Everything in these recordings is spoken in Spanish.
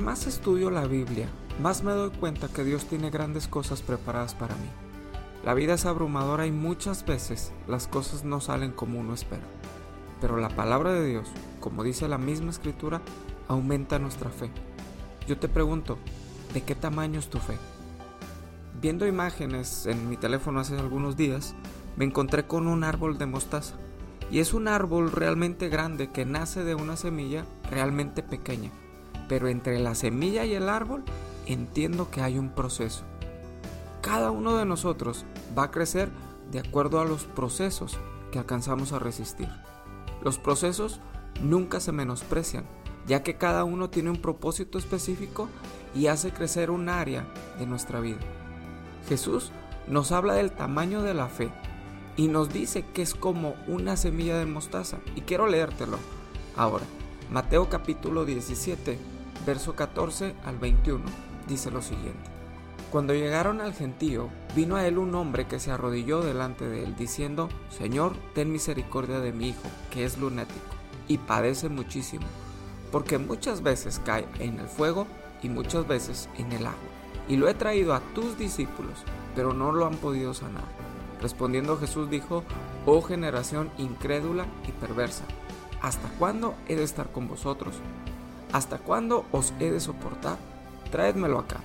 más estudio la Biblia, más me doy cuenta que Dios tiene grandes cosas preparadas para mí. La vida es abrumadora y muchas veces las cosas no salen como uno espera. Pero la palabra de Dios, como dice la misma escritura, aumenta nuestra fe. Yo te pregunto, ¿de qué tamaño es tu fe? Viendo imágenes en mi teléfono hace algunos días, me encontré con un árbol de mostaza. Y es un árbol realmente grande que nace de una semilla realmente pequeña. Pero entre la semilla y el árbol entiendo que hay un proceso. Cada uno de nosotros va a crecer de acuerdo a los procesos que alcanzamos a resistir. Los procesos nunca se menosprecian, ya que cada uno tiene un propósito específico y hace crecer un área de nuestra vida. Jesús nos habla del tamaño de la fe y nos dice que es como una semilla de mostaza. Y quiero leértelo ahora. Mateo capítulo 17, verso 14 al 21, dice lo siguiente. Cuando llegaron al gentío, vino a él un hombre que se arrodilló delante de él, diciendo, Señor, ten misericordia de mi hijo, que es lunático, y padece muchísimo, porque muchas veces cae en el fuego y muchas veces en el agua y lo he traído a tus discípulos, pero no lo han podido sanar. Respondiendo Jesús dijo, oh generación incrédula y perversa, ¿hasta cuándo he de estar con vosotros? ¿Hasta cuándo os he de soportar? Traédmelo acá.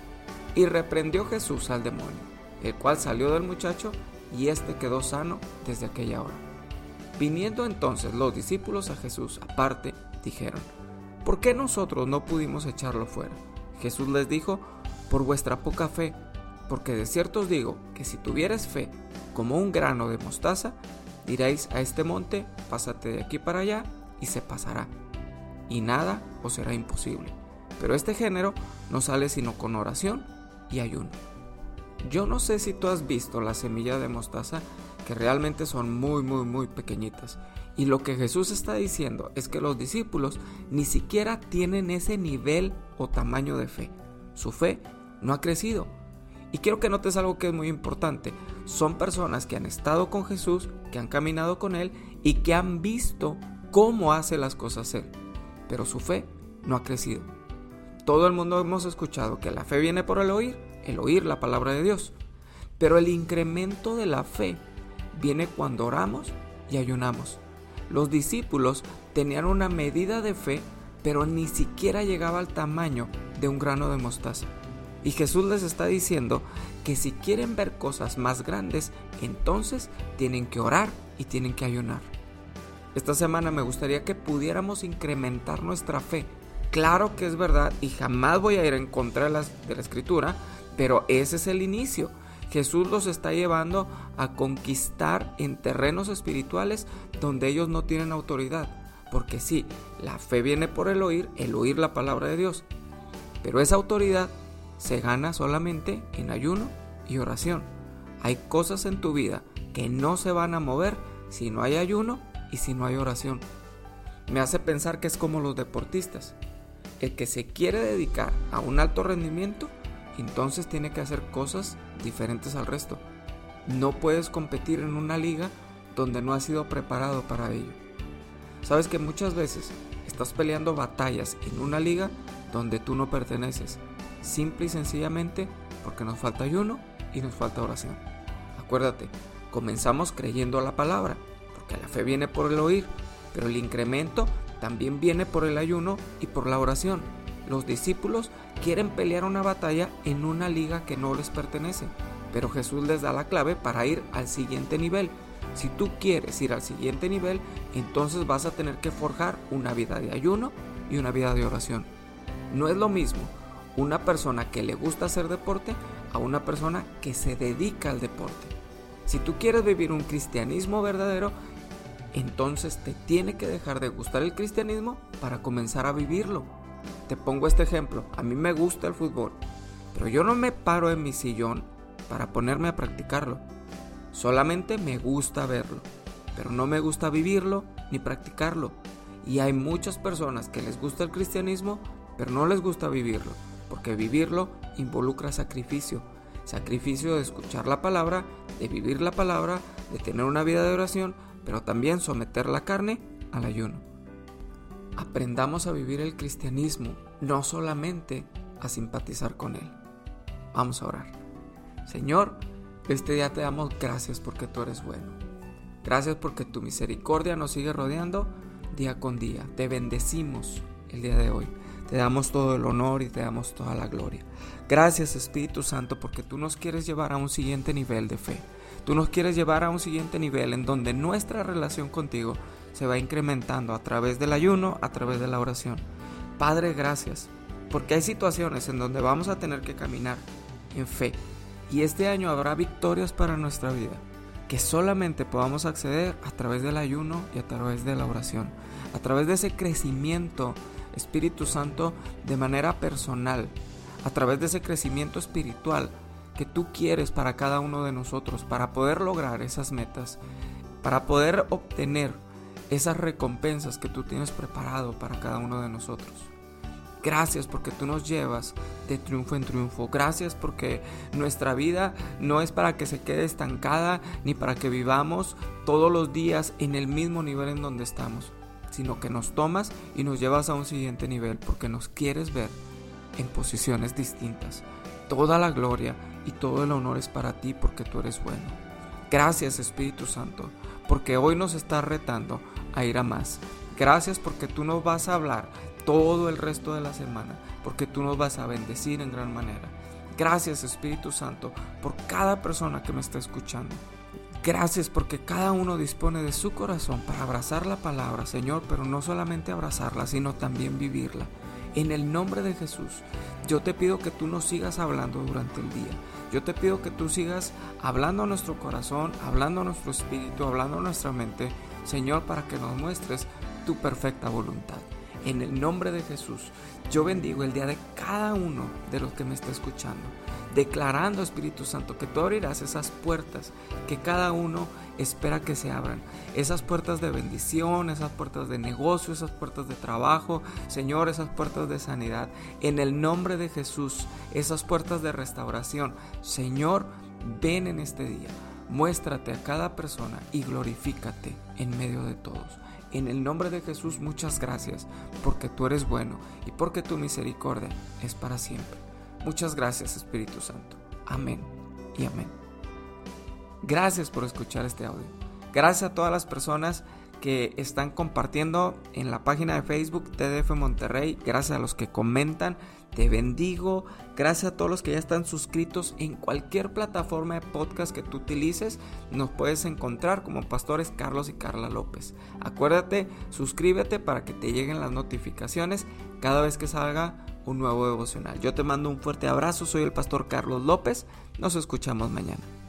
Y reprendió Jesús al demonio, el cual salió del muchacho y éste quedó sano desde aquella hora. Viniendo entonces los discípulos a Jesús aparte, dijeron, ¿por qué nosotros no pudimos echarlo fuera? Jesús les dijo, por vuestra poca fe, porque de cierto os digo que si tuvieres fe como un grano de mostaza, diréis a este monte, pásate de aquí para allá, y se pasará, y nada os será imposible. Pero este género no sale sino con oración y ayuno. Yo no sé si tú has visto la semilla de mostaza, que realmente son muy, muy, muy pequeñitas. Y lo que Jesús está diciendo es que los discípulos ni siquiera tienen ese nivel o tamaño de fe. Su fe no ha crecido. Y quiero que notes algo que es muy importante. Son personas que han estado con Jesús, que han caminado con Él y que han visto cómo hace las cosas Él. Pero su fe no ha crecido. Todo el mundo hemos escuchado que la fe viene por el oír, el oír la palabra de Dios. Pero el incremento de la fe viene cuando oramos y ayunamos. Los discípulos tenían una medida de fe, pero ni siquiera llegaba al tamaño de un grano de mostaza. Y Jesús les está diciendo que si quieren ver cosas más grandes, entonces tienen que orar y tienen que ayunar. Esta semana me gustaría que pudiéramos incrementar nuestra fe. Claro que es verdad y jamás voy a ir en contra de la, de la escritura, pero ese es el inicio. Jesús los está llevando a conquistar en terrenos espirituales donde ellos no tienen autoridad. Porque sí, la fe viene por el oír, el oír la palabra de Dios. Pero esa autoridad se gana solamente en ayuno y oración. Hay cosas en tu vida que no se van a mover si no hay ayuno y si no hay oración. Me hace pensar que es como los deportistas. El que se quiere dedicar a un alto rendimiento, entonces tiene que hacer cosas diferentes al resto. No puedes competir en una liga donde no has sido preparado para ello. Sabes que muchas veces estás peleando batallas en una liga donde tú no perteneces simple y sencillamente porque nos falta ayuno y nos falta oración. Acuérdate, comenzamos creyendo la palabra, porque la fe viene por el oír, pero el incremento también viene por el ayuno y por la oración. Los discípulos quieren pelear una batalla en una liga que no les pertenece, pero Jesús les da la clave para ir al siguiente nivel. Si tú quieres ir al siguiente nivel, entonces vas a tener que forjar una vida de ayuno y una vida de oración. No es lo mismo una persona que le gusta hacer deporte a una persona que se dedica al deporte. Si tú quieres vivir un cristianismo verdadero, entonces te tiene que dejar de gustar el cristianismo para comenzar a vivirlo. Te pongo este ejemplo, a mí me gusta el fútbol, pero yo no me paro en mi sillón para ponerme a practicarlo. Solamente me gusta verlo, pero no me gusta vivirlo ni practicarlo. Y hay muchas personas que les gusta el cristianismo, pero no les gusta vivirlo porque vivirlo involucra sacrificio. Sacrificio de escuchar la palabra, de vivir la palabra, de tener una vida de oración, pero también someter la carne al ayuno. aprendamos a vivir el cristianismo, no solamente a simpatizar con él. Vamos a orar. Señor, este día te damos gracias porque tú eres bueno. Gracias porque tu misericordia nos sigue rodeando día con día. Te bendecimos el día de hoy. Te damos todo el honor y te damos toda la gloria. Gracias Espíritu Santo porque tú nos quieres llevar a un siguiente nivel de fe. Tú nos quieres llevar a un siguiente nivel en donde nuestra relación contigo se va incrementando a través del ayuno, a través de la oración. Padre, gracias, porque hay situaciones en donde vamos a tener que caminar en fe. Y este año habrá victorias para nuestra vida que solamente podamos acceder a través del ayuno y a través de la oración, a través de ese crecimiento Espíritu Santo de manera personal, a través de ese crecimiento espiritual que tú quieres para cada uno de nosotros, para poder lograr esas metas, para poder obtener esas recompensas que tú tienes preparado para cada uno de nosotros. Gracias porque tú nos llevas de triunfo en triunfo. Gracias porque nuestra vida no es para que se quede estancada ni para que vivamos todos los días en el mismo nivel en donde estamos, sino que nos tomas y nos llevas a un siguiente nivel porque nos quieres ver en posiciones distintas. Toda la gloria y todo el honor es para ti porque tú eres bueno. Gracias Espíritu Santo porque hoy nos estás retando a ir a más. Gracias porque tú nos vas a hablar todo el resto de la semana, porque tú nos vas a bendecir en gran manera. Gracias Espíritu Santo por cada persona que me está escuchando. Gracias porque cada uno dispone de su corazón para abrazar la palabra, Señor, pero no solamente abrazarla, sino también vivirla. En el nombre de Jesús, yo te pido que tú nos sigas hablando durante el día. Yo te pido que tú sigas hablando a nuestro corazón, hablando a nuestro espíritu, hablando a nuestra mente, Señor, para que nos muestres tu perfecta voluntad. En el nombre de Jesús, yo bendigo el día de cada uno de los que me está escuchando, declarando Espíritu Santo que tú abrirás esas puertas que cada uno espera que se abran. Esas puertas de bendición, esas puertas de negocio, esas puertas de trabajo, Señor, esas puertas de sanidad. En el nombre de Jesús, esas puertas de restauración. Señor, ven en este día. Muéstrate a cada persona y glorifícate en medio de todos. En el nombre de Jesús, muchas gracias, porque tú eres bueno y porque tu misericordia es para siempre. Muchas gracias, Espíritu Santo. Amén y amén. Gracias por escuchar este audio. Gracias a todas las personas que están compartiendo en la página de Facebook TDF Monterrey. Gracias a los que comentan. Te bendigo. Gracias a todos los que ya están suscritos en cualquier plataforma de podcast que tú utilices. Nos puedes encontrar como pastores Carlos y Carla López. Acuérdate, suscríbete para que te lleguen las notificaciones cada vez que salga un nuevo devocional. Yo te mando un fuerte abrazo. Soy el pastor Carlos López. Nos escuchamos mañana.